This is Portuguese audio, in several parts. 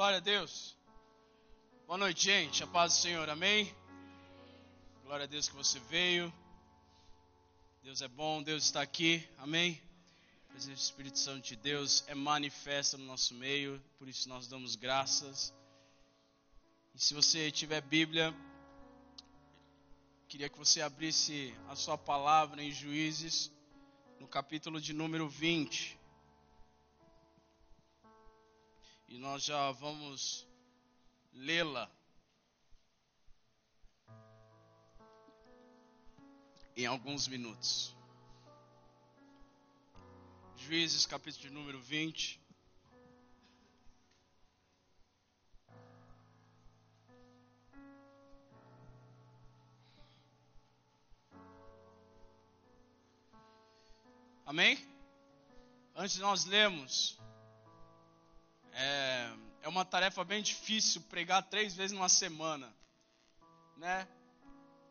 Glória a Deus. Boa noite, gente. A paz do Senhor, amém? Glória a Deus que você veio. Deus é bom, Deus está aqui, amém? A presença do Espírito Santo de Deus é manifesta no nosso meio, por isso nós damos graças. E se você tiver Bíblia, queria que você abrisse a sua palavra em Juízes, no capítulo de número 20. E nós já vamos lê-la. Em alguns minutos. Juízes, capítulo de número 20. Amém? Antes nós lermos, é, é uma tarefa bem difícil pregar três vezes numa semana, né?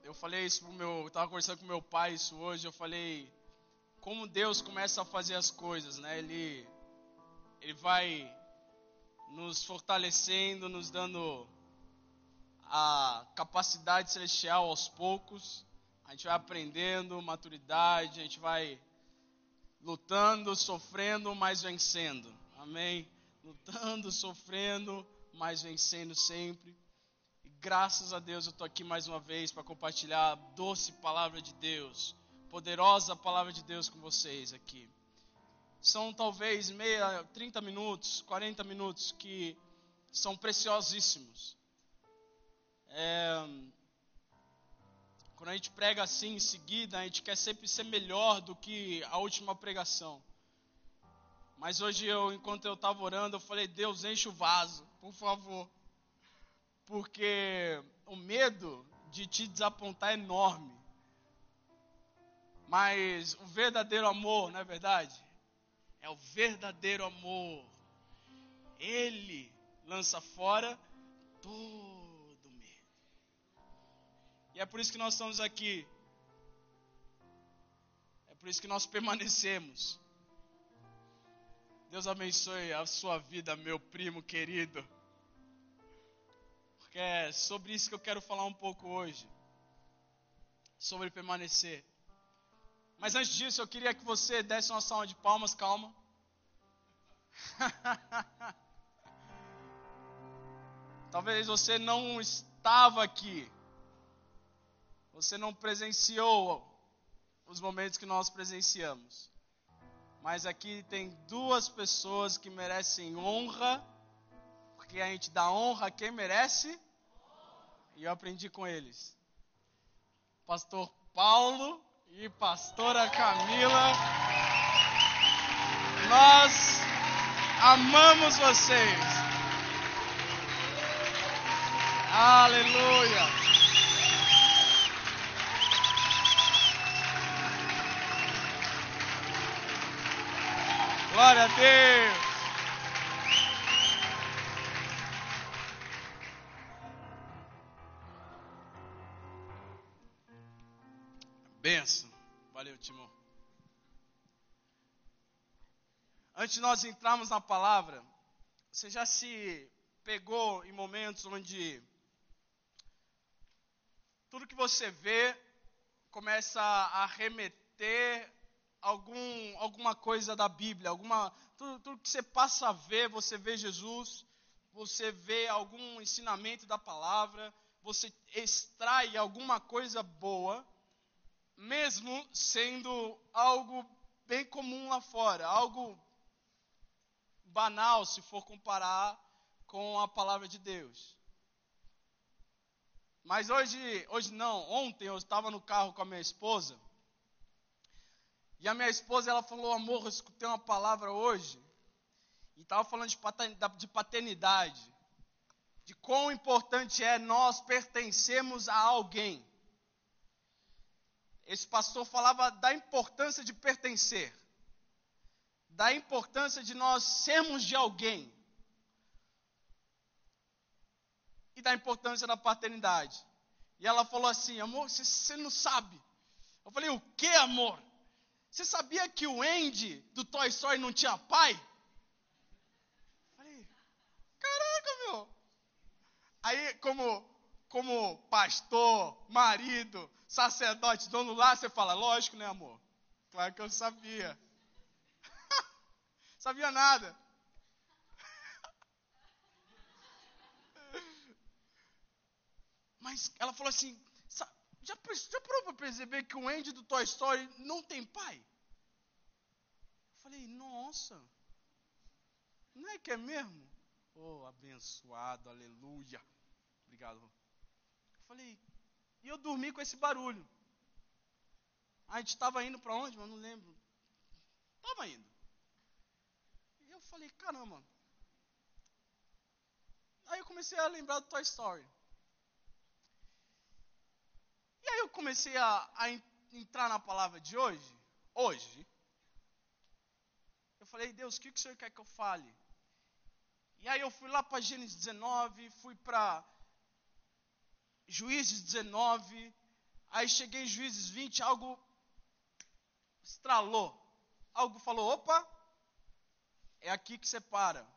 Eu falei isso pro meu, estava conversando com meu pai isso hoje. Eu falei como Deus começa a fazer as coisas, né? Ele, ele vai nos fortalecendo, nos dando a capacidade celestial aos poucos. A gente vai aprendendo maturidade, a gente vai lutando, sofrendo, mas vencendo. Amém? Lutando, sofrendo, mas vencendo sempre. E graças a Deus eu estou aqui mais uma vez para compartilhar a doce palavra de Deus, poderosa palavra de Deus com vocês aqui. São talvez meia, 30 minutos, 40 minutos que são preciosíssimos. É, quando a gente prega assim em seguida, a gente quer sempre ser melhor do que a última pregação. Mas hoje, eu, enquanto eu estava orando, eu falei: Deus, enche o vaso, por favor. Porque o medo de te desapontar é enorme. Mas o verdadeiro amor, não é verdade? É o verdadeiro amor. Ele lança fora todo medo. E é por isso que nós estamos aqui. É por isso que nós permanecemos. Deus abençoe a sua vida, meu primo querido. Porque é sobre isso que eu quero falar um pouco hoje. Sobre permanecer. Mas antes disso, eu queria que você desse uma salva de palmas, calma. Talvez você não estava aqui. Você não presenciou os momentos que nós presenciamos. Mas aqui tem duas pessoas que merecem honra, porque a gente dá honra a quem merece, e eu aprendi com eles. Pastor Paulo e pastora Camila, nós amamos vocês. Aleluia. Glória a Deus. Benção. Valeu, Timão. Antes de nós entrarmos na palavra, você já se pegou em momentos onde tudo que você vê começa a remeter algum, alguma coisa da Bíblia, alguma, tudo, tudo que você passa a ver, você vê Jesus, você vê algum ensinamento da palavra, você extrai alguma coisa boa, mesmo sendo algo bem comum lá fora, algo banal se for comparar com a palavra de Deus. Mas hoje, hoje não, ontem eu estava no carro com a minha esposa, e a minha esposa, ela falou, amor, eu escutei uma palavra hoje. E estava falando de paternidade. De quão importante é nós pertencermos a alguém. Esse pastor falava da importância de pertencer. Da importância de nós sermos de alguém. E da importância da paternidade. E ela falou assim, amor, você não sabe. Eu falei, o que, amor? Você sabia que o Andy do Toy Story não tinha pai? Falei, caraca, como, como pastor, marido, sacerdote, dono lá, você fala, lógico, né, amor? Claro que eu sabia. sabia nada. Mas ela falou assim: já, já parou para perceber que o Andy do Toy Story não tem pai? Eu falei: Nossa, não é que é mesmo? Oh, abençoado, aleluia. Obrigado. Eu falei: E eu dormi com esse barulho. A gente estava indo para onde? Mas não lembro. Estava indo. Eu falei: Caramba. Aí eu comecei a lembrar do Toy Story. E aí eu comecei a, a entrar na palavra de hoje, hoje. Eu falei, Deus, o que, que o Senhor quer que eu fale? E aí eu fui lá para Gênesis 19, fui para Juízes 19, aí cheguei em Juízes 20, algo estralou. Algo falou, opa, é aqui que você para.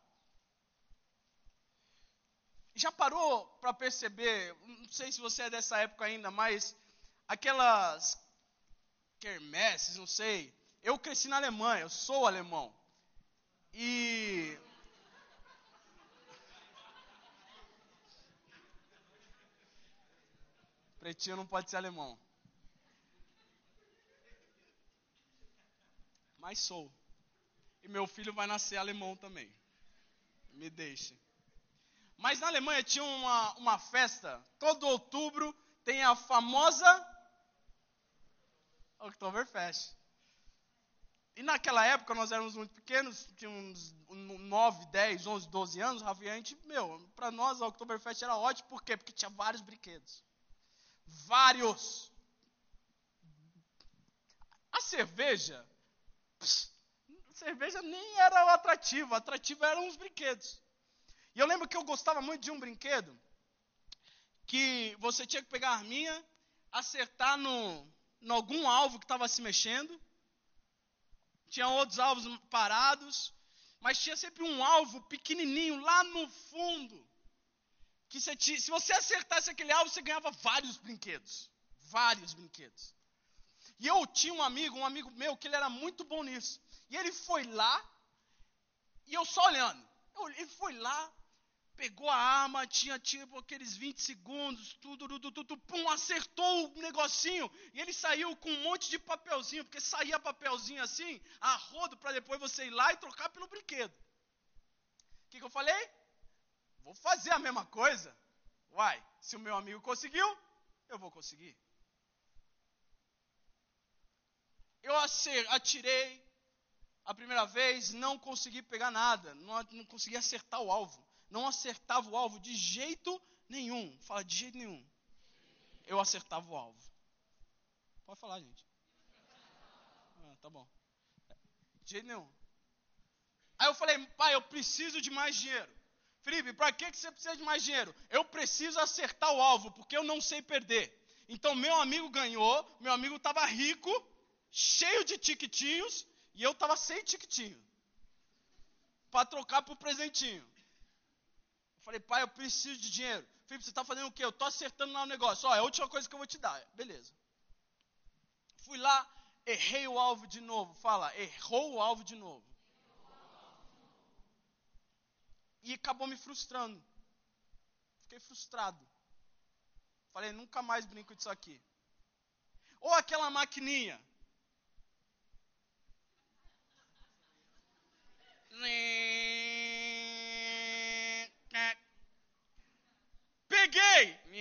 Já parou para perceber, não sei se você é dessa época ainda, mas aquelas quermesses, não sei. Eu cresci na Alemanha, eu sou alemão. E Pretinho não pode ser alemão. Mas sou. E meu filho vai nascer alemão também. Me deixe. Mas na Alemanha tinha uma, uma festa, todo outubro tem a famosa Oktoberfest. E naquela época nós éramos muito pequenos, tínhamos 9, 10, 11, 12 anos, Rafa, e a gente, meu, para nós a Oktoberfest era ótimo, por quê? Porque tinha vários brinquedos. Vários. A cerveja, pss, a cerveja nem era o atrativo, atrativo eram os brinquedos. E eu lembro que eu gostava muito de um brinquedo, que você tinha que pegar a arminha, acertar no, em algum alvo que estava se mexendo. Tinha outros alvos parados, mas tinha sempre um alvo pequenininho lá no fundo. Que você tinha, se você acertasse aquele alvo, você ganhava vários brinquedos. Vários brinquedos. E eu tinha um amigo, um amigo meu, que ele era muito bom nisso. E ele foi lá, e eu só olhando. Eu, ele foi lá, pegou a arma, tinha tipo aqueles 20 segundos, tudo, tudo, tudo, pum, acertou o negocinho e ele saiu com um monte de papelzinho, porque saía papelzinho assim, a rodo, para depois você ir lá e trocar pelo brinquedo. O que, que eu falei? Vou fazer a mesma coisa. Uai, se o meu amigo conseguiu, eu vou conseguir. Eu atirei a primeira vez, não consegui pegar nada, não, não consegui acertar o alvo não acertava o alvo de jeito nenhum. Fala, de jeito nenhum. Eu acertava o alvo. Pode falar, gente. Ah, tá bom. De jeito nenhum. Aí eu falei, pai, eu preciso de mais dinheiro. Felipe, para que, que você precisa de mais dinheiro? Eu preciso acertar o alvo, porque eu não sei perder. Então, meu amigo ganhou, meu amigo estava rico, cheio de tiquitinhos, e eu estava sem tiquitinho. Para trocar por presentinho. Falei, pai, eu preciso de dinheiro. Felipe, você está fazendo o quê? Eu estou acertando lá o negócio. Ó, é a última coisa que eu vou te dar. Beleza. Fui lá, errei o alvo de novo. Fala, errou o alvo de novo. E acabou me frustrando. Fiquei frustrado. Falei, nunca mais brinco disso aqui. Ou aquela maquininha. Peguei!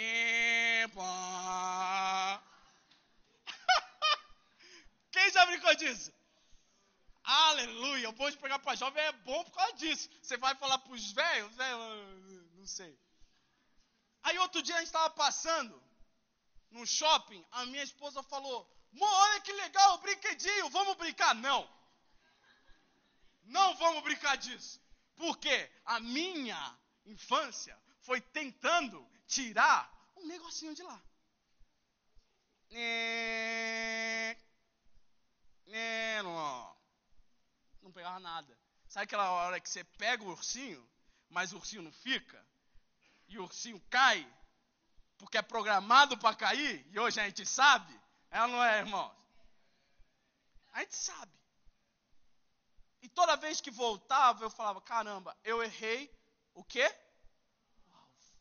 Quem já brincou disso? Aleluia! O bom de pegar para jovem é bom por causa disso. Você vai falar para os velhos, velho, não sei. Aí outro dia a gente estava passando no shopping, a minha esposa falou: olha que legal o brinquedinho, vamos brincar? Não. Não vamos brincar disso. Porque a minha infância foi tentando tirar um negocinho de lá. É, é, não, não pegava nada. Sabe aquela hora que você pega o ursinho, mas o ursinho não fica? e o ursinho cai, porque é programado para cair, e hoje a gente sabe, ela não é, irmão? A gente sabe. E toda vez que voltava, eu falava: caramba, eu errei o quê? O alvo.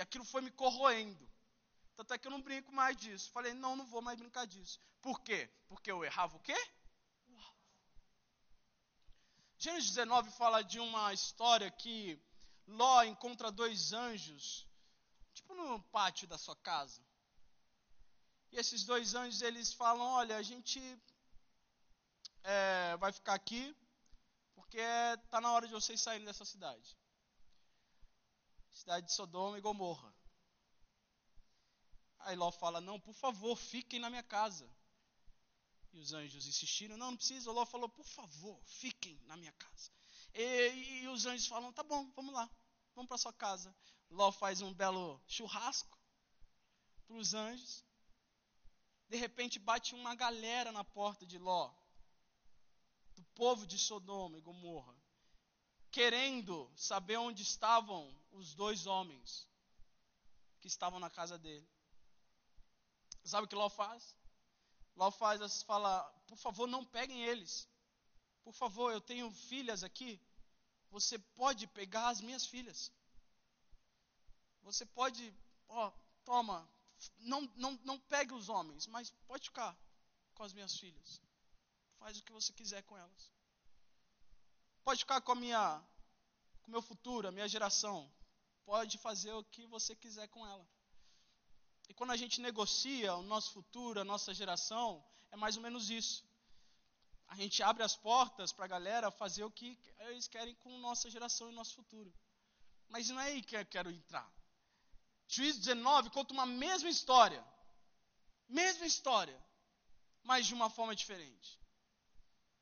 E aquilo foi me corroendo. Tanto é que eu não brinco mais disso. Falei: não, não vou mais brincar disso. Por quê? Porque eu errava o quê? Gênesis 19 fala de uma história que Ló encontra dois anjos, tipo no pátio da sua casa. E esses dois anjos eles falam: Olha, a gente é, vai ficar aqui porque está na hora de vocês saírem dessa cidade cidade de Sodoma e Gomorra. Aí Ló fala: Não, por favor, fiquem na minha casa. E os anjos insistiram: Não, não precisa. Ló falou: Por favor, fiquem na minha casa. E, e, e os anjos falam: Tá bom, vamos lá, vamos para sua casa. Ló faz um belo churrasco para os anjos. De repente bate uma galera na porta de Ló, do povo de Sodoma e Gomorra, querendo saber onde estavam os dois homens que estavam na casa dele. Sabe o que Ló faz? Ló faz, fala, por favor, não peguem eles. Por favor, eu tenho filhas aqui. Você pode pegar as minhas filhas. Você pode, ó, toma, não, não, não pegue os homens, mas pode ficar com as minhas filhas. Faz o que você quiser com elas. Pode ficar com a minha, com o meu futuro, a minha geração. Pode fazer o que você quiser com ela. E quando a gente negocia o nosso futuro, a nossa geração, é mais ou menos isso. A gente abre as portas para a galera fazer o que eles querem com nossa geração e nosso futuro. Mas não é aí que eu quero entrar. Juízo 19 conta uma mesma história. Mesma história, mas de uma forma diferente.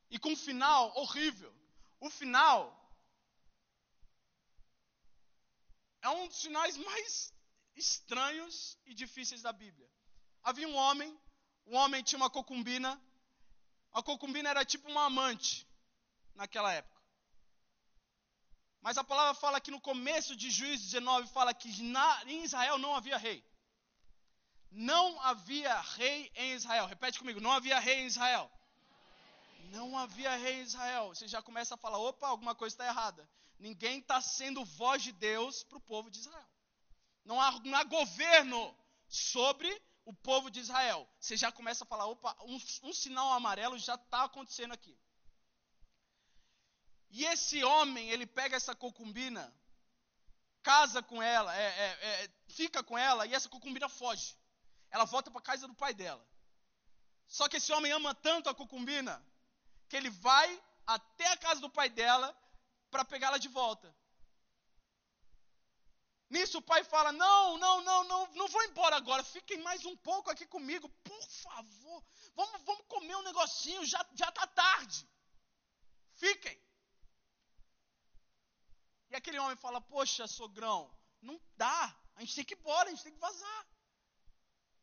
E com um final horrível. O final é um dos finais mais estranhos e difíceis da Bíblia. Havia um homem, o homem tinha uma concubina. A concubina era tipo uma amante naquela época. Mas a palavra fala que no começo de Juízes 19 fala que na, em Israel não havia rei. Não havia rei em Israel. Repete comigo, não havia rei em Israel. Não havia rei em Israel. Você já começa a falar, opa, alguma coisa está errada. Ninguém está sendo voz de Deus para o povo de Israel. Não há, não há governo sobre o povo de Israel. Você já começa a falar, opa, um, um sinal amarelo já está acontecendo aqui. E esse homem, ele pega essa concubina, casa com ela, é, é, é, fica com ela, e essa concubina foge. Ela volta para a casa do pai dela. Só que esse homem ama tanto a concubina, que ele vai até a casa do pai dela para pegá-la de volta. Nisso o pai fala: Não, não, não, não, não vou embora agora. Fiquem mais um pouco aqui comigo, por favor. Vamos, vamos comer um negocinho, já está tarde. Fiquem. E aquele homem fala: Poxa, sogrão, não dá. A gente tem que ir embora, a gente tem que vazar.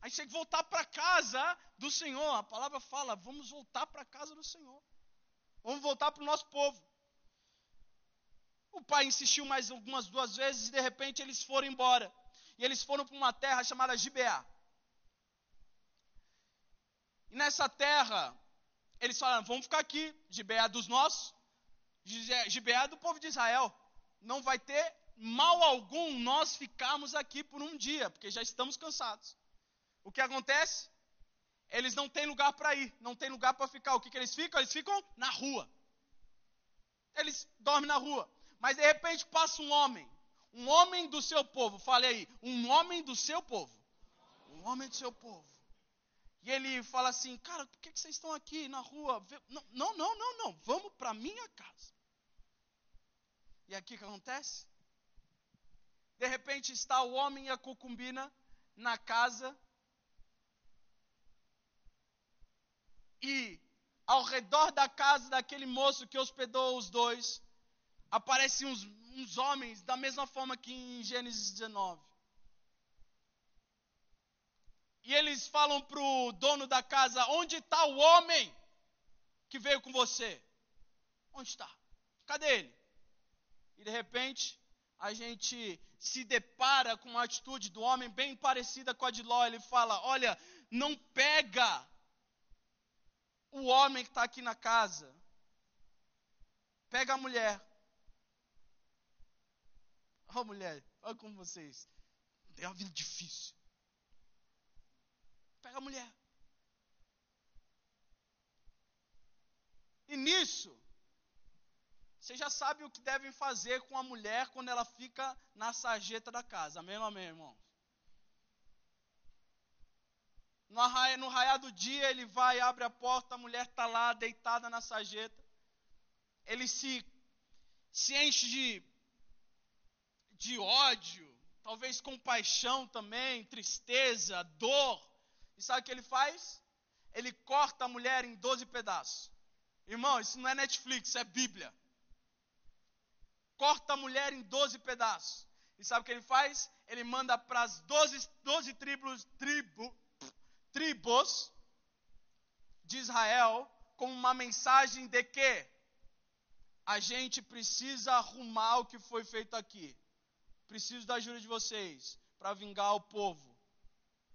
A gente tem que voltar para casa do Senhor. A palavra fala: Vamos voltar para a casa do Senhor. Vamos voltar para o nosso povo. O pai insistiu mais algumas duas vezes e de repente eles foram embora. E eles foram para uma terra chamada Gibeá. E nessa terra, eles falaram: vamos ficar aqui. Gibeá dos nossos, Gibeá do povo de Israel. Não vai ter mal algum nós ficarmos aqui por um dia, porque já estamos cansados. O que acontece? Eles não têm lugar para ir, não tem lugar para ficar. O que, que eles ficam? Eles ficam na rua. Eles dormem na rua. Mas de repente passa um homem, um homem do seu povo, fale aí, um homem do seu povo. Um homem do seu povo. E ele fala assim: Cara, por que, vocês estão aqui na rua? Não, não, não, não, vamos para minha casa. E aqui o que acontece? De repente está o homem e a concubina na casa. E ao redor da casa daquele moço que hospedou os dois, aparecem uns, uns homens da mesma forma que em Gênesis 19. E eles falam para o dono da casa: Onde está o homem que veio com você? Onde está? Cadê ele? E de repente, a gente se depara com uma atitude do homem bem parecida com a de Ló. Ele fala: Olha, não pega o homem que está aqui na casa, pega a mulher. Ó, oh, mulher, olha como vocês. Tem uma vida difícil. Pega a mulher. E nisso, você já sabe o que devem fazer com a mulher quando ela fica na sarjeta da casa. Amém ou amém, irmãos? No arraia, no raiar do dia, ele vai, abre a porta, a mulher está lá, deitada na sarjeta. Ele se, se enche de, de ódio, talvez compaixão também, tristeza, dor. E sabe o que ele faz? Ele corta a mulher em 12 pedaços. Irmão, isso não é Netflix, isso é Bíblia. Corta a mulher em 12 pedaços. E sabe o que ele faz? Ele manda para as 12, 12 tribos, tribo, tribos de Israel com uma mensagem de que a gente precisa arrumar o que foi feito aqui. Preciso da ajuda de vocês para vingar o povo,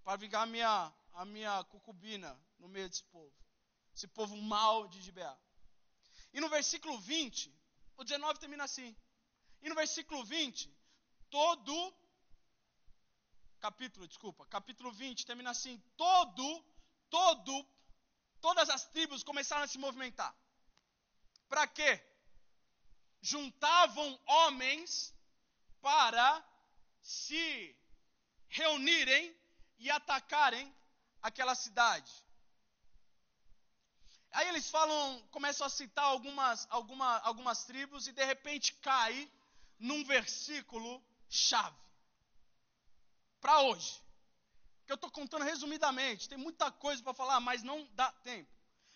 para vingar a minha, a minha cucubina no meio desse povo. Esse povo mal de Gibeá. E no versículo 20, o 19 termina assim. E no versículo 20, todo capítulo, desculpa, capítulo 20 termina assim: todo, todo, todas as tribos começaram a se movimentar. Para quê? Juntavam homens para se reunirem e atacarem aquela cidade. Aí eles falam, começam a citar algumas, alguma, algumas tribos e de repente cai num versículo chave para hoje. Que eu estou contando resumidamente, tem muita coisa para falar, mas não dá tempo.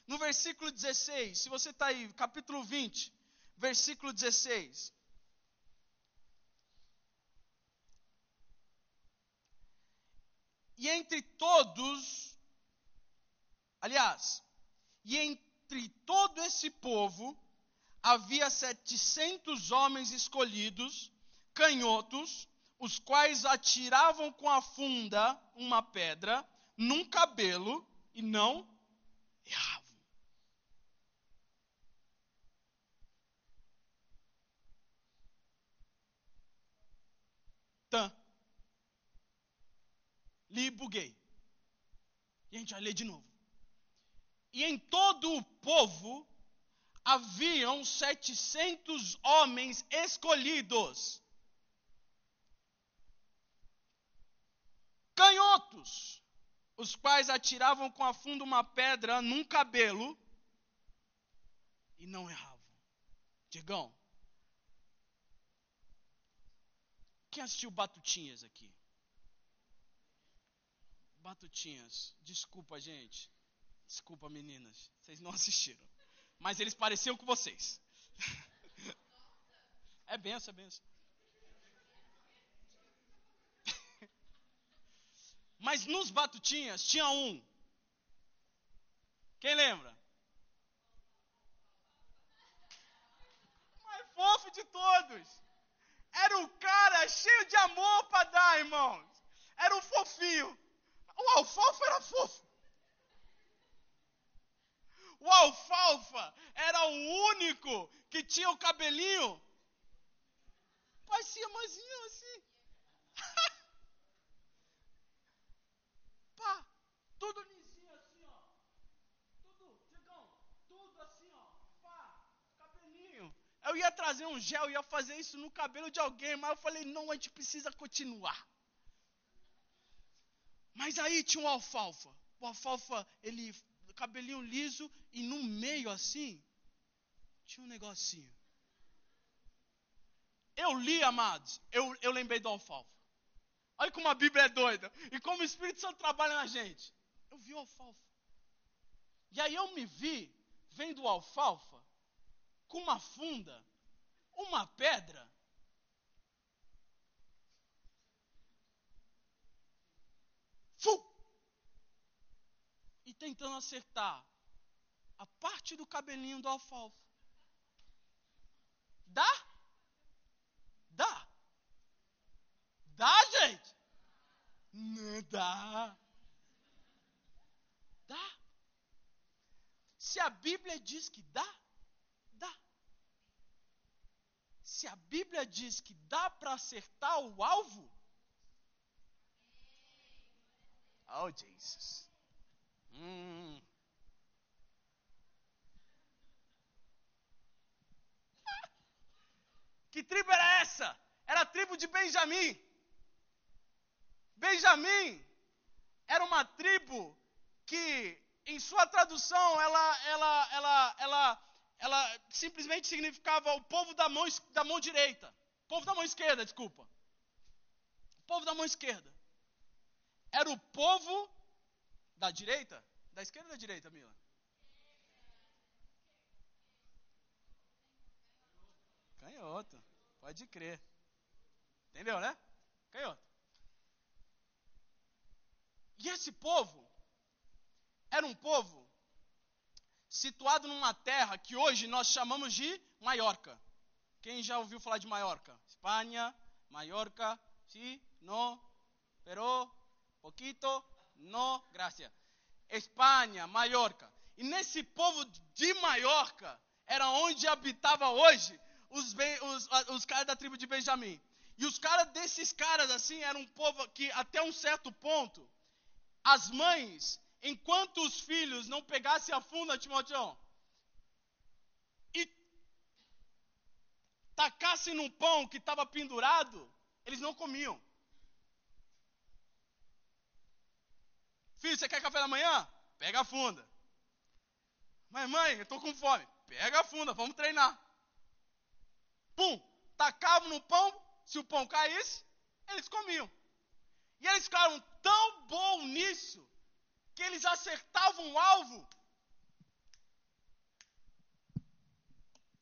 No versículo 16, se você está aí, capítulo 20, versículo 16. E entre todos, aliás, e entre todo esse povo havia setecentos homens escolhidos, canhotos, os quais atiravam com a funda uma pedra num cabelo e não erravam. Li buguei. E a gente vai ler de novo. E em todo o povo haviam setecentos homens escolhidos, canhotos, os quais atiravam com a fundo uma pedra num cabelo e não erravam. Digão, quem assistiu Batutinhas aqui? Batutinhas, desculpa, gente. Desculpa, meninas, vocês não assistiram. Mas eles pareciam com vocês. É benção, é benção. Mas nos batutinhas tinha um. Quem lembra? O mais fofo de todos. Era o cara cheio de amor para dar, irmãos. Era um fofinho. O alfalfa era fofo. O alfalfa era o único que tinha o cabelinho. Parecia manzinho assim. Pá, tudo lisinho assim, ó. Tudo, Digão, tudo assim, ó. Pá, cabelinho. Eu ia trazer um gel, ia fazer isso no cabelo de alguém, mas eu falei, não, a gente precisa continuar. Mas aí tinha um alfalfa. O alfalfa, ele cabelinho liso e no meio assim tinha um negocinho. Eu li, amados, eu, eu lembrei do alfalfa. Olha como a Bíblia é doida. E como o Espírito Santo trabalha na gente. Eu vi o alfalfa. E aí eu me vi vendo o alfalfa com uma funda, uma pedra. tentando acertar a parte do cabelinho do alfalfa. Dá? Dá. Dá, gente? Não dá. Dá. Se a Bíblia diz que dá, dá. Se a Bíblia diz que dá para acertar o alvo, oh Jesus. Hum. Que tribo era essa? Era a tribo de Benjamim. Benjamim era uma tribo que, em sua tradução, ela, ela, ela, ela, ela simplesmente significava o povo da mão, da mão direita. Povo da mão esquerda, desculpa. Povo da mão esquerda. Era o povo da direita? Da esquerda ou da direita, Mila? Canhoto. Pode crer. Entendeu, né? Canhoto. E esse povo era um povo situado numa terra que hoje nós chamamos de Maiorca. Quem já ouviu falar de Maiorca? Espanha, Maiorca, sí, no, pero, poquito, no, gracias. Espanha, Maiorca. E nesse povo de Maiorca era onde habitava hoje os, os, os caras da tribo de Benjamim. E os caras desses caras, assim, eram um povo que até um certo ponto as mães, enquanto os filhos não pegassem a funda, Timoteo, e tacassem num pão que estava pendurado, eles não comiam. Filho, você quer café da manhã? Pega a funda. Mas mãe, eu estou com fome. Pega a funda, vamos treinar. Pum, tacavam no pão, se o pão caísse, eles comiam. E eles ficaram tão bom nisso que eles acertavam o alvo.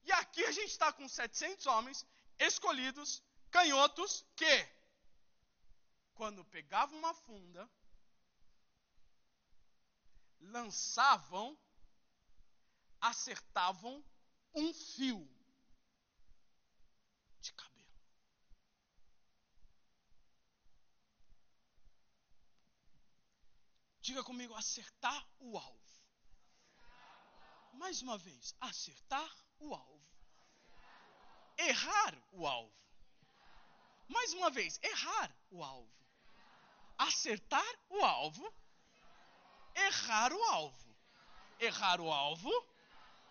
E aqui a gente está com 700 homens escolhidos, canhotos, que, quando pegavam uma funda, lançavam, acertavam um fio de cabelo. Diga comigo, acertar o alvo. Mais uma vez, acertar o alvo. Errar o alvo. Mais uma vez, errar o alvo. Acertar o alvo. Errar o alvo. Errar o alvo.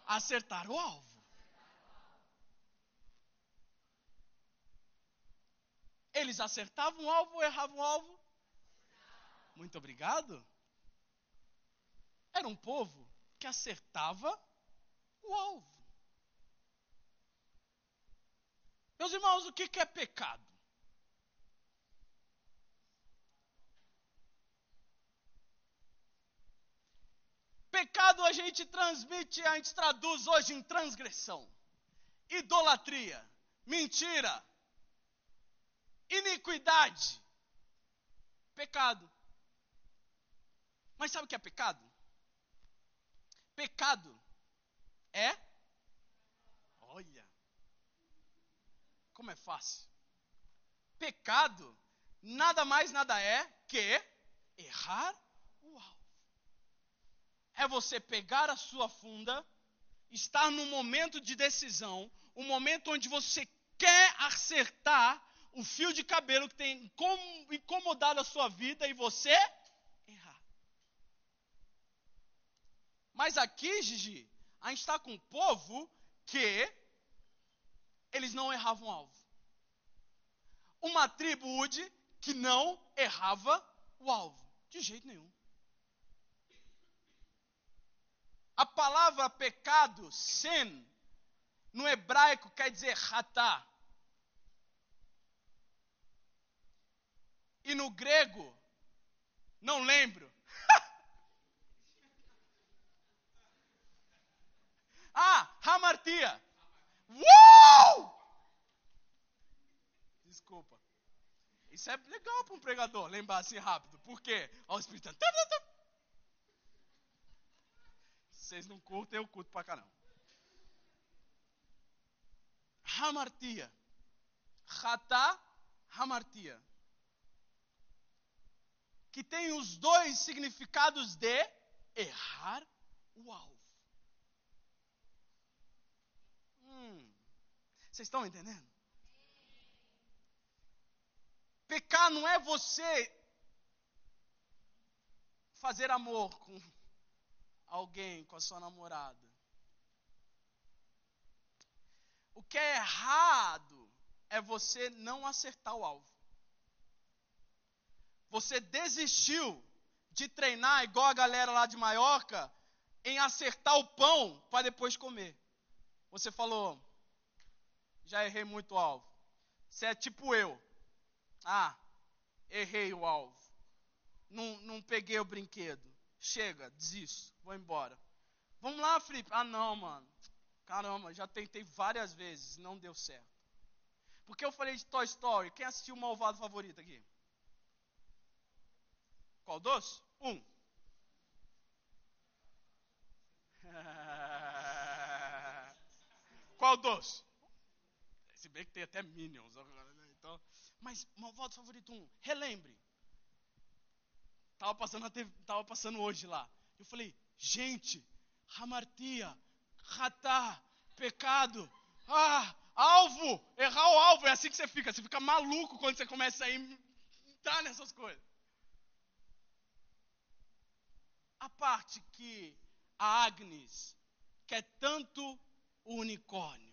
Acertar o alvo. Eles acertavam o alvo ou erravam o alvo? Muito obrigado. Era um povo que acertava o alvo. Meus irmãos, o que é pecado? Pecado a gente transmite, a gente traduz hoje em transgressão, idolatria, mentira, iniquidade. Pecado. Mas sabe o que é pecado? Pecado é. Olha. Como é fácil. Pecado nada mais nada é que errar. É você pegar a sua funda, estar num momento de decisão, um momento onde você quer acertar o fio de cabelo que tem incomodado a sua vida e você Mas aqui, Gigi, a gente está com um povo que eles não erravam alvo. Uma tribo Ude que não errava o alvo. De jeito nenhum. A palavra pecado, sin, no hebraico quer dizer ratá. E no grego, não lembro, Ah, hamartia. Uou! Desculpa. Isso é legal para um pregador lembrar assim rápido. Por quê? Ó, o Espírito Santo. Vocês não curtem, eu curto pra caramba. Hamartia. Hatá, hamartia. que tem os dois significados de errar o alvo. Hum, vocês estão entendendo? Pecar não é você fazer amor com alguém, com a sua namorada. O que é errado é você não acertar o alvo. Você desistiu de treinar igual a galera lá de Maiorca em acertar o pão para depois comer. Você falou, já errei muito o alvo. Você é tipo eu. Ah, errei o alvo. Não, não peguei o brinquedo. Chega, desisto, vou embora. Vamos lá, Felipe. Ah, não, mano. Caramba, já tentei várias vezes, não deu certo. Porque eu falei de Toy Story. Quem assistiu o Malvado Favorito aqui? Qual doce? Um. Qual doce? Se bem que tem até Minions agora, né? Então, mas Malvado Favorito 1, relembre. Tava passando, tava passando hoje lá. Eu falei, gente, Ramartia, ratá, pecado, ah, alvo, errar o alvo, é assim que você fica. Você fica maluco quando você começa a entrar nessas coisas. A parte que a Agnes quer tanto o unicórnio.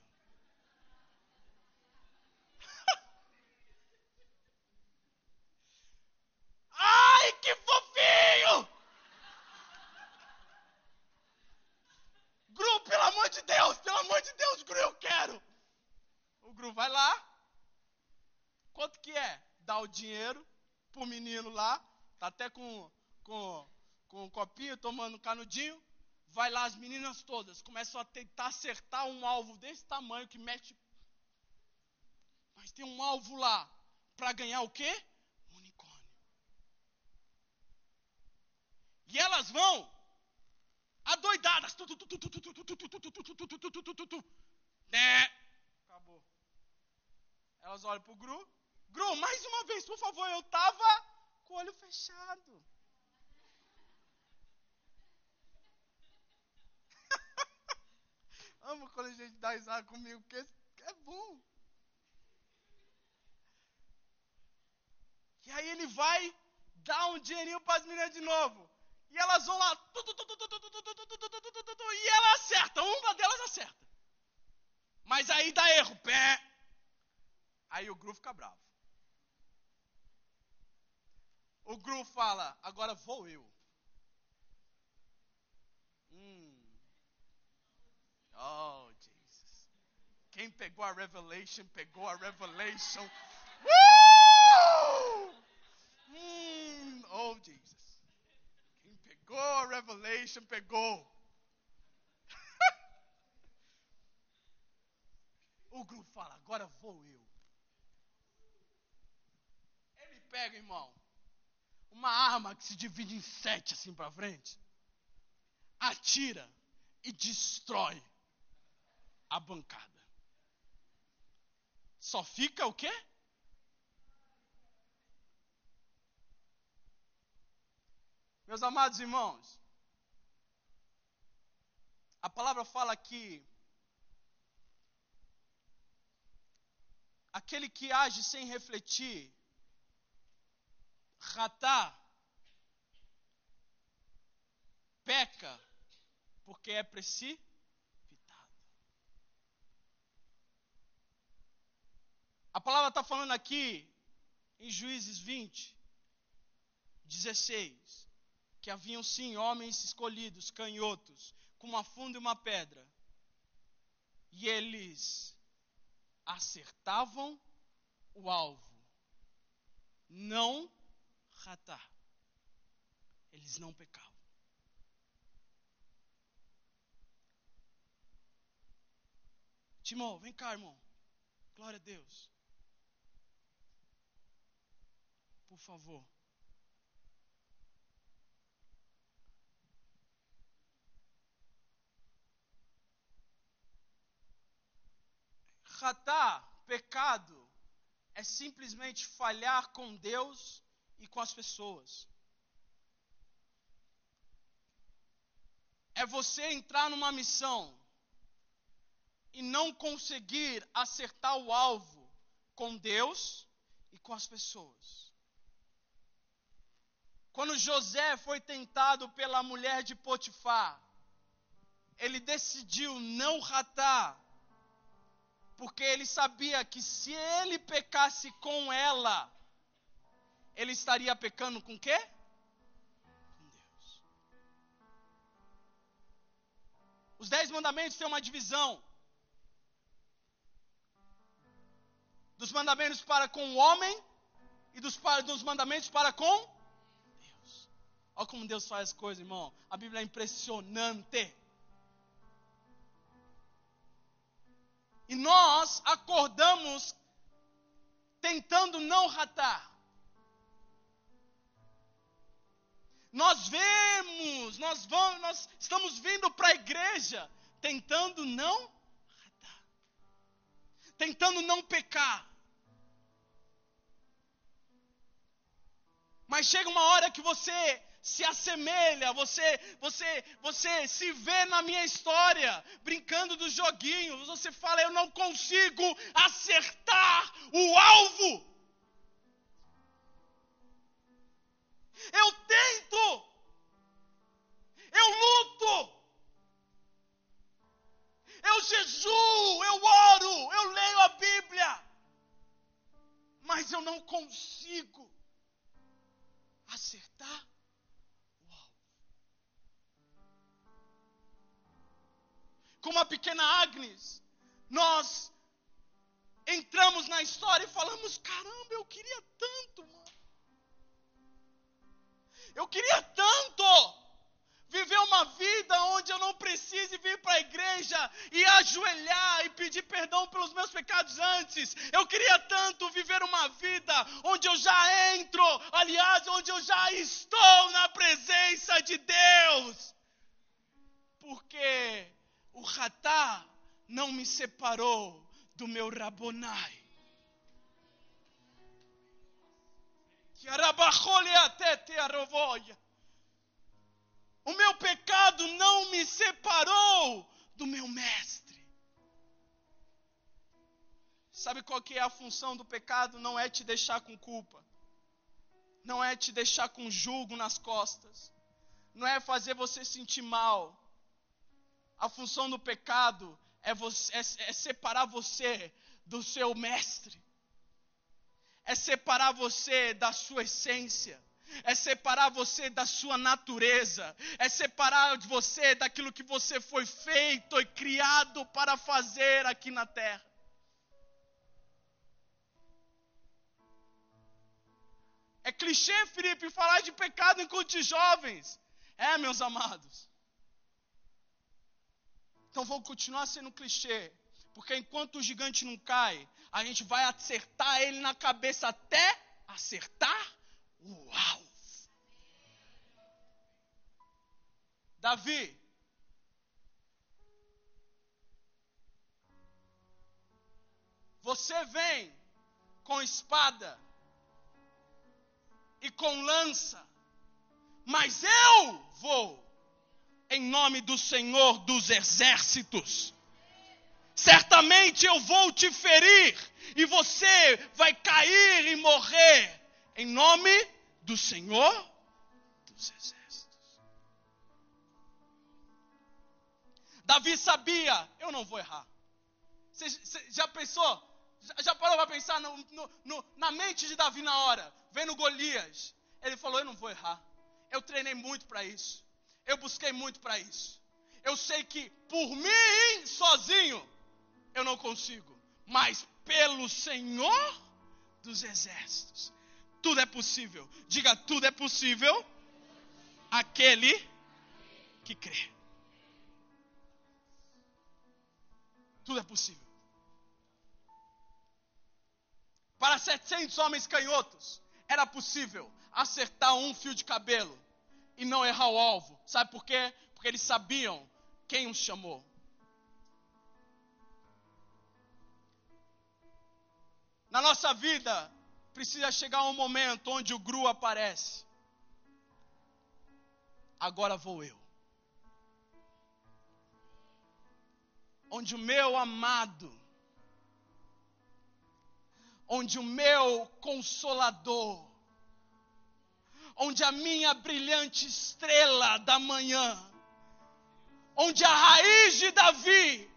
Que fofinho! Gru, pelo amor de Deus, pelo amor de Deus, Gru, eu quero. O Gru vai lá. Quanto que é? Dá o dinheiro pro menino lá. Tá até com, com com um copinho, tomando um canudinho. Vai lá as meninas todas, começam a tentar acertar um alvo desse tamanho que mete. Mas tem um alvo lá para ganhar o quê? Um unicórnio. E elas vão adoidadas. Né? Acabou. Elas olham pro Gru. Gru, mais uma vez, por favor, eu tava com o olho fechado. Amo quando a gente dá risada comigo, porque é bom. E aí ele vai dar um dinheirinho para as meninas de novo. E elas vão lá. E ela acerta. Uma delas acerta. Mas aí dá erro. Pé. Aí o Gru fica bravo. O Gru fala: Agora vou eu. Hum. Oh, Jesus. Quem pegou a revelation, pegou a revelation. Woo! Hum, oh, Jesus. Pegou a revelation, pegou. o grupo fala, agora vou eu. Ele pega, irmão, uma arma que se divide em sete assim para frente, atira e destrói a bancada. Só fica o quê? Meus amados irmãos, a palavra fala que aquele que age sem refletir, ratá, peca, porque é preciso A palavra está falando aqui, em Juízes 20, 16, que haviam sim homens escolhidos, canhotos, com uma funda e uma pedra, e eles acertavam o alvo, não ratar. Eles não pecavam. Timão, vem cá, irmão. Glória a Deus. por favor. Ratar pecado, é simplesmente falhar com Deus e com as pessoas. É você entrar numa missão e não conseguir acertar o alvo com Deus e com as pessoas. Quando José foi tentado pela mulher de Potifar, ele decidiu não ratar porque ele sabia que se ele pecasse com ela, ele estaria pecando com quê? Com Deus. Os dez mandamentos têm uma divisão. Dos mandamentos para com o homem e dos, dos mandamentos para com Deus. Olha como Deus faz as coisas, irmão. A Bíblia é impressionante. E nós acordamos tentando não ratar. Nós vemos, nós vamos, nós estamos vindo para a igreja tentando não ratar. Tentando não pecar. Mas chega uma hora que você se assemelha, você, você, você se vê na minha história, brincando dos joguinhos, você fala, eu não consigo acertar o alvo. Eu tento, eu luto, eu jejuo, eu oro, eu leio a Bíblia, mas eu não consigo acertar como a pequena Agnes, nós entramos na história e falamos: caramba, eu queria tanto, mano. Eu queria tanto viver uma vida onde eu não precise vir para a igreja e ajoelhar e pedir perdão pelos meus pecados antes. Eu queria tanto viver uma vida onde eu já entro, aliás, onde eu já estou na presença de Deus. Porque o ratá não me separou do meu Rabonai. O meu pecado não me separou do meu mestre. Sabe qual que é a função do pecado? Não é te deixar com culpa. Não é te deixar com julgo nas costas. Não é fazer você sentir mal a função do pecado é, você, é, é separar você do seu mestre, é separar você da sua essência é separar você da sua natureza, é separar você daquilo que você foi feito e criado para fazer aqui na terra. É clichê, Felipe, falar de pecado enquanto jovens. É, meus amados. Então vou continuar sendo clichê. Porque enquanto o gigante não cai, a gente vai acertar ele na cabeça até acertar o alvo. Davi. Você vem com espada e com lança, mas eu vou em nome do Senhor dos exércitos. Certamente eu vou te ferir e você vai cair e morrer em nome do Senhor dos exércitos. Davi sabia, eu não vou errar. Você, já pensou? Já, já parou para pensar no, no, no, na mente de Davi na hora? Vendo Golias, ele falou: Eu não vou errar. Eu treinei muito para isso. Eu busquei muito para isso. Eu sei que por mim, sozinho, eu não consigo. Mas pelo Senhor dos exércitos, tudo é possível. Diga, tudo é possível. Aquele que crê. Tudo é possível. Para 700 homens canhotos, era possível acertar um fio de cabelo e não errar o alvo. Sabe por quê? Porque eles sabiam quem os chamou. Na nossa vida, precisa chegar um momento onde o gru aparece. Agora vou eu. onde o meu amado, onde o meu consolador, onde a minha brilhante estrela da manhã, onde a raiz de Davi,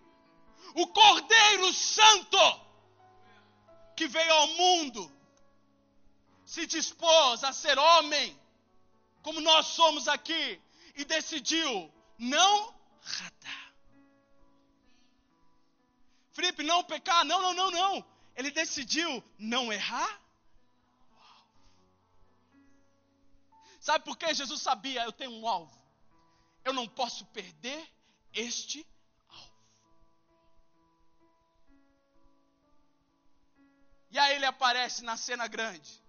o Cordeiro Santo, que veio ao mundo, se dispôs a ser homem, como nós somos aqui, e decidiu não ratar. Felipe, não pecar, não, não, não, não. Ele decidiu não errar. Sabe por que Jesus sabia? Eu tenho um alvo. Eu não posso perder este alvo. E aí ele aparece na cena grande.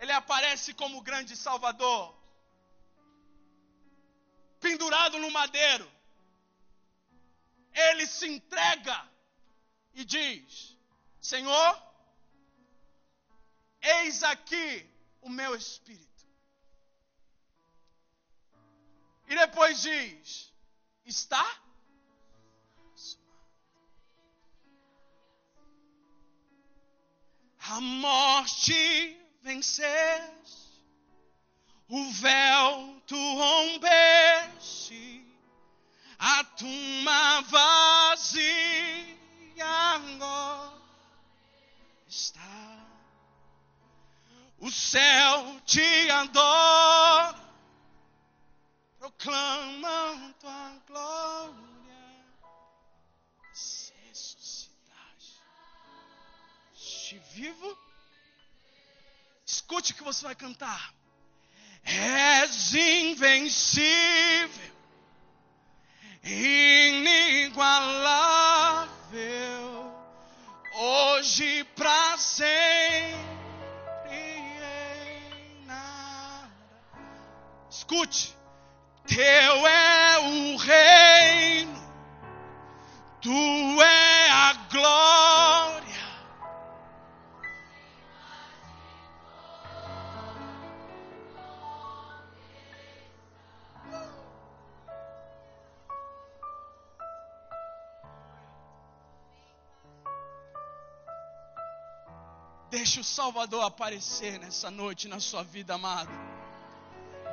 Ele aparece como o grande Salvador, pendurado no madeiro. Ele se entrega e diz: Senhor, eis aqui o meu espírito. E depois diz: Está? A morte venceste, o véu tu rompeste, a tumba vazia agora está. O céu te adora, proclama tua glória, ressuscitaste. vivo Escute o que você vai cantar. És invencível, inigualável, hoje para sempre em nada. Escute, teu é o reino, tu é a glória Deixe o Salvador aparecer nessa noite na sua vida, amado.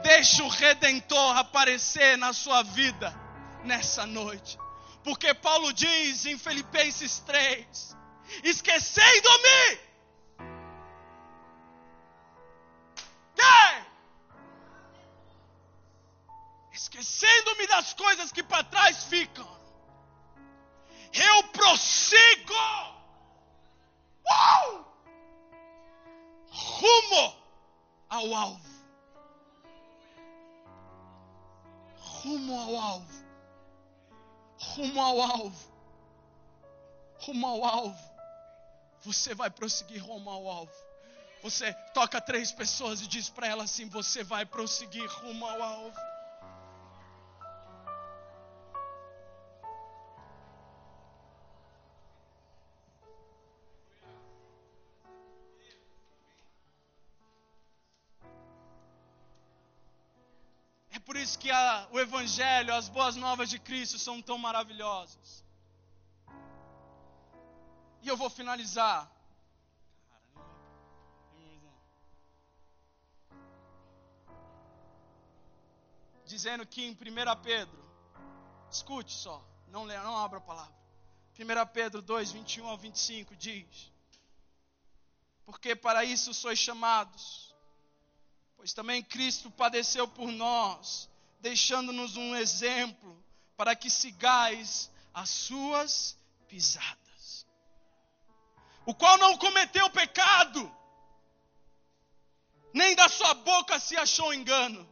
Deixe o Redentor aparecer na sua vida nessa noite. Porque Paulo diz em Filipenses 3: esquecendo-me. Esquecendo-me ao alvo. Rumo ao alvo. Você vai prosseguir rumo ao alvo. Você toca três pessoas e diz para elas assim: Você vai prosseguir rumo ao alvo. Que a, o Evangelho, as boas novas de Cristo são tão maravilhosas. E eu vou finalizar. Dizendo que em 1 Pedro, escute só, não, leia, não abra a palavra. 1 Pedro 2, 21 ao 25 diz: Porque para isso sois chamados Pois também Cristo padeceu por nós, deixando-nos um exemplo para que sigais as suas pisadas. O qual não cometeu pecado, nem da sua boca se achou engano.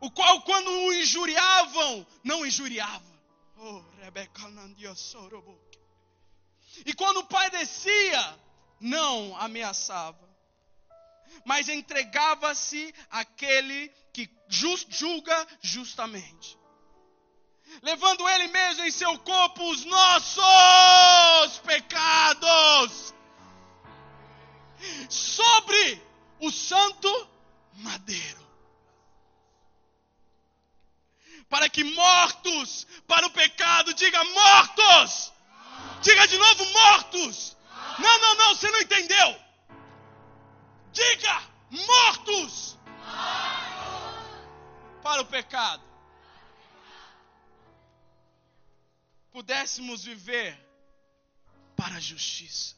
O qual, quando o injuriavam, não injuriava. Oh, e quando descia, não ameaçava mas entregava-se àquele que just, julga justamente. Levando ele mesmo em seu corpo os nossos pecados sobre o santo madeiro. Para que mortos para o pecado, diga mortos. Diga de novo mortos. Não, não, não, você não entendeu. Diga mortos. Para o pecado. Pudéssemos viver para a justiça.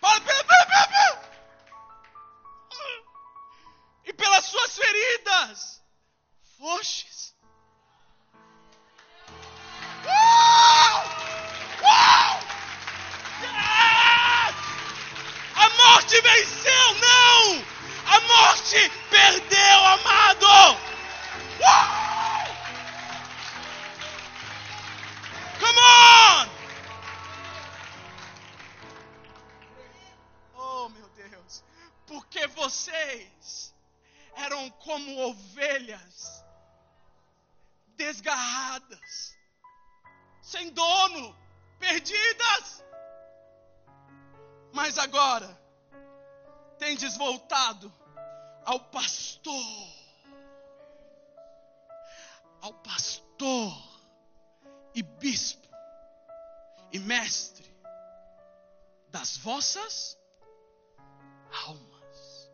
Para, para, para, para. E pelas suas feridas, fostes. Uau! Morte venceu, não! A morte perdeu, amado! Uau! Come on! Oh, meu Deus. Porque vocês eram como ovelhas desgarradas, sem dono, perdidas. Mas agora tendes voltado ao pastor, ao pastor e bispo e mestre das vossas almas.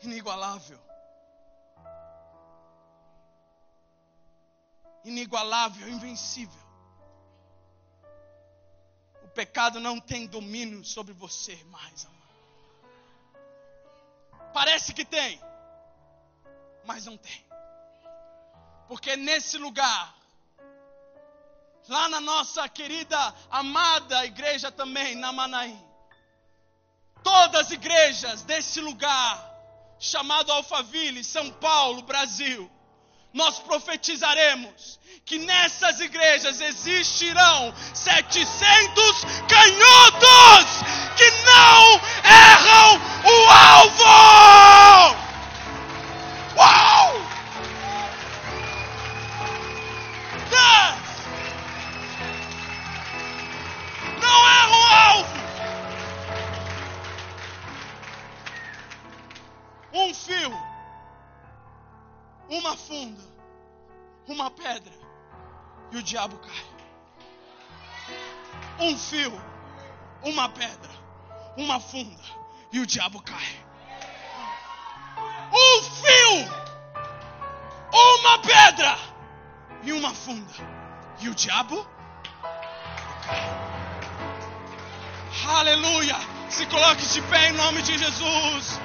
Inigualável. Inigualável, invencível. Pecado não tem domínio sobre você mais, amado. Parece que tem, mas não tem. Porque nesse lugar, lá na nossa querida, amada igreja também, na Manaí, todas as igrejas desse lugar, chamado Alphaville, São Paulo, Brasil, nós profetizaremos que nessas igrejas existirão 700 canhotos que não erram o alvo! Uma funda, uma pedra e o diabo cai. Um fio, uma pedra, uma funda e o diabo cai. Um fio, uma pedra e uma funda e o diabo cai. Aleluia! Se coloque de pé em nome de Jesus.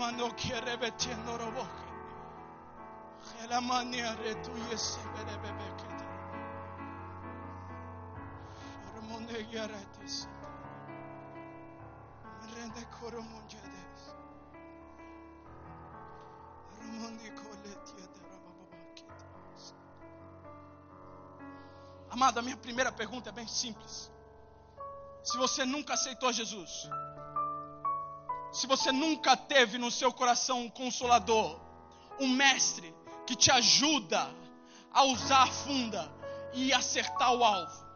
Sharamano kerebetiendo roboke. Gelamania retuye sebelebebekete. Sharamone yaretes. Rende koromonjedes. Ramondi koletia derabababaketes. Amado, a minha primeira pergunta é bem simples. Se você nunca aceitou Jesus, se você nunca teve no seu coração um consolador, um mestre que te ajuda a usar a funda e acertar o alvo.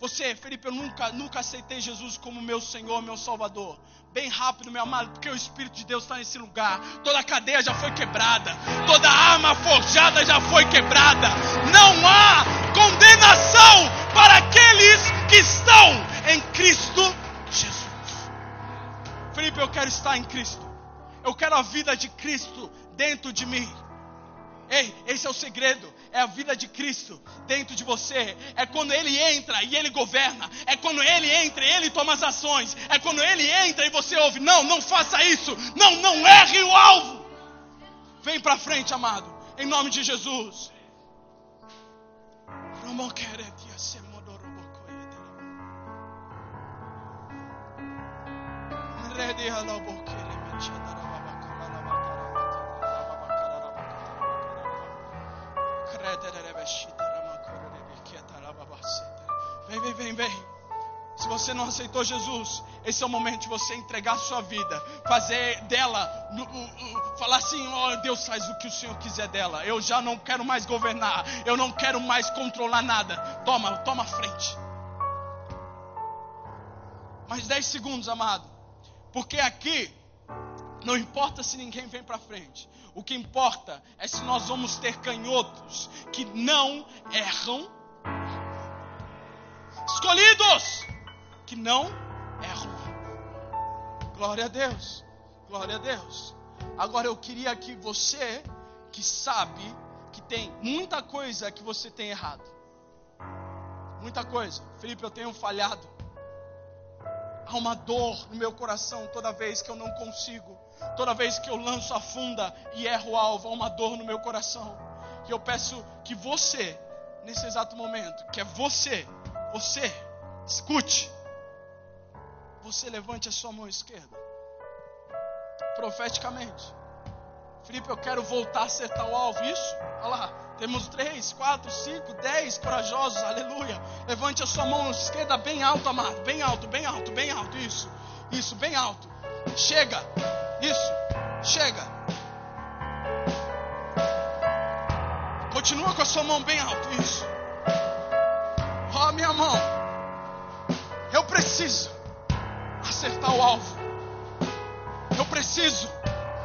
Você, Felipe, eu nunca, nunca aceitei Jesus como meu Senhor, meu Salvador. Bem rápido, meu amado, porque o Espírito de Deus está nesse lugar. Toda cadeia já foi quebrada, toda arma forjada já foi quebrada. Não há condenação para aqueles que estão em Cristo Jesus. Felipe, eu quero estar em Cristo. Eu quero a vida de Cristo dentro de mim. Ei, esse é o segredo. É a vida de Cristo dentro de você. É quando Ele entra e Ele governa. É quando Ele entra e Ele toma as ações. É quando Ele entra e você ouve: Não, não faça isso. Não, não erre o alvo. Vem para frente, amado. Em nome de Jesus. Vem, vem, vem, vem. Se você não aceitou Jesus, esse é o momento de você entregar a sua vida, fazer dela, falar assim: ó oh, Deus, faz o que o Senhor quiser dela. Eu já não quero mais governar, eu não quero mais controlar nada. Toma, toma a frente. Mais 10 segundos, amado. Porque aqui não importa se ninguém vem para frente. O que importa é se nós vamos ter canhotos que não erram. Escolhidos que não erram. Glória a Deus. Glória a Deus. Agora eu queria que você que sabe que tem muita coisa que você tem errado. Muita coisa. Felipe, eu tenho falhado. Há uma dor no meu coração toda vez que eu não consigo Toda vez que eu lanço a funda e erro o alvo, há uma dor no meu coração. E eu peço que você, nesse exato momento, que é você, você, escute. Você levante a sua mão esquerda. Profeticamente. Felipe, eu quero voltar a acertar o alvo. Isso? Olha lá. Temos três, quatro, cinco, dez corajosos. Aleluia. Levante a sua mão esquerda bem alto, amado. Bem alto, bem alto, bem alto. Isso. Isso, bem alto. Chega. Isso. Chega. Continua com a sua mão bem alto. Isso. Ó, oh, minha mão. Eu preciso acertar o alvo. Eu preciso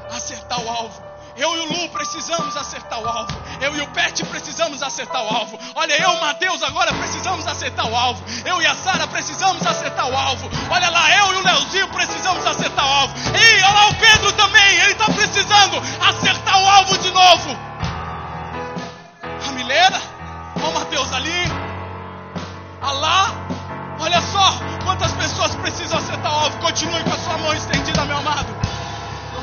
acertar o alvo. Eu e o Lu precisamos acertar o alvo. Eu e o Pet precisamos acertar o alvo. Olha, eu Matheus agora precisamos acertar o alvo. Eu e a Sara precisamos acertar o alvo. Olha lá, eu e o Leozinho precisamos acertar o alvo. E olha lá o Pedro também, ele está precisando acertar o alvo de novo. A Milena, olha o Matheus ali. Olha lá, olha só quantas pessoas precisam acertar o alvo. Continue com a sua mão estendida, meu amado.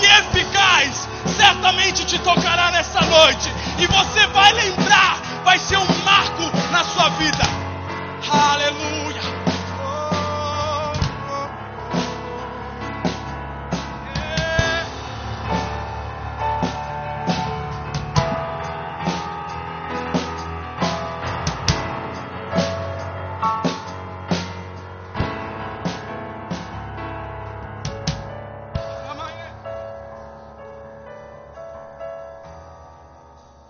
meu 10, nos dá honra, aleluia. Se é você, continua com a sua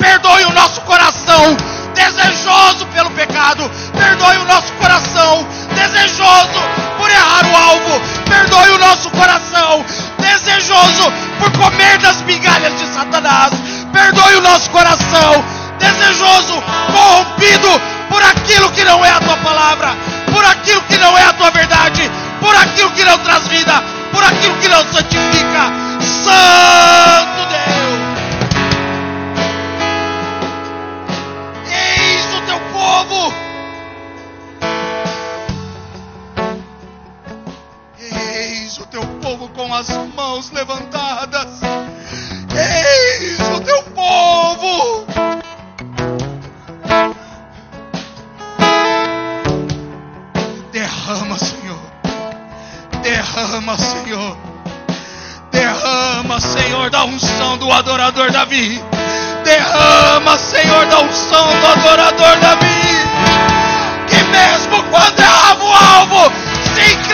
perdoe o nosso coração desejoso pelo pecado, perdoe o nosso coração desejoso por errar o alvo, perdoe o nosso coração desejoso por comer das migalhas de Satanás, perdoe o nosso coração desejoso, corrompido por aquilo que não é a tua palavra, por aquilo que não é a tua verdade, por aquilo que não traz vida, por aquilo que não santifica. Santo Deus. Eis o teu povo com as mãos levantadas. Eis o teu povo. Derrama, Senhor. Derrama, Senhor. Derrama, Senhor, da unção do adorador Davi. Derrama, Senhor, da unção do adorador Davi.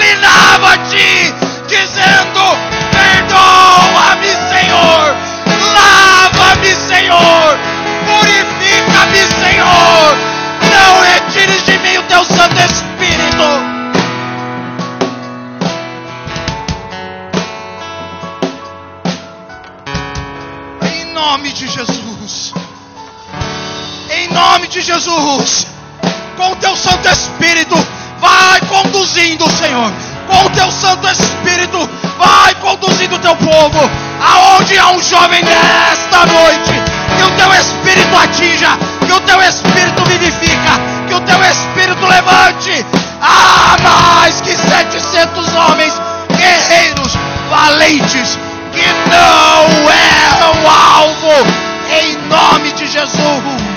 inclinava-te, dizendo: Perdoa-me, Senhor, lava-me, Senhor, purifica-me, Senhor, não retires de mim o teu Santo Espírito. Em nome de Jesus, em nome de Jesus, com o teu Santo Espírito conduzindo, Senhor, com o teu Santo Espírito, vai conduzindo o teu povo, aonde há um jovem nesta noite, que o teu Espírito atinja, que o teu Espírito vivifica, que o teu Espírito levante, ah, mais que 700 homens guerreiros, valentes, que não erram o alvo, em nome de Jesus.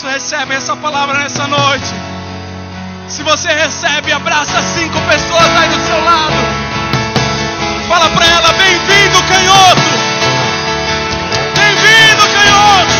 Quantos recebem essa palavra nessa noite? Se você recebe, abraça cinco pessoas aí do seu lado. Fala para ela: bem-vindo, canhoto! Bem-vindo, canhoto!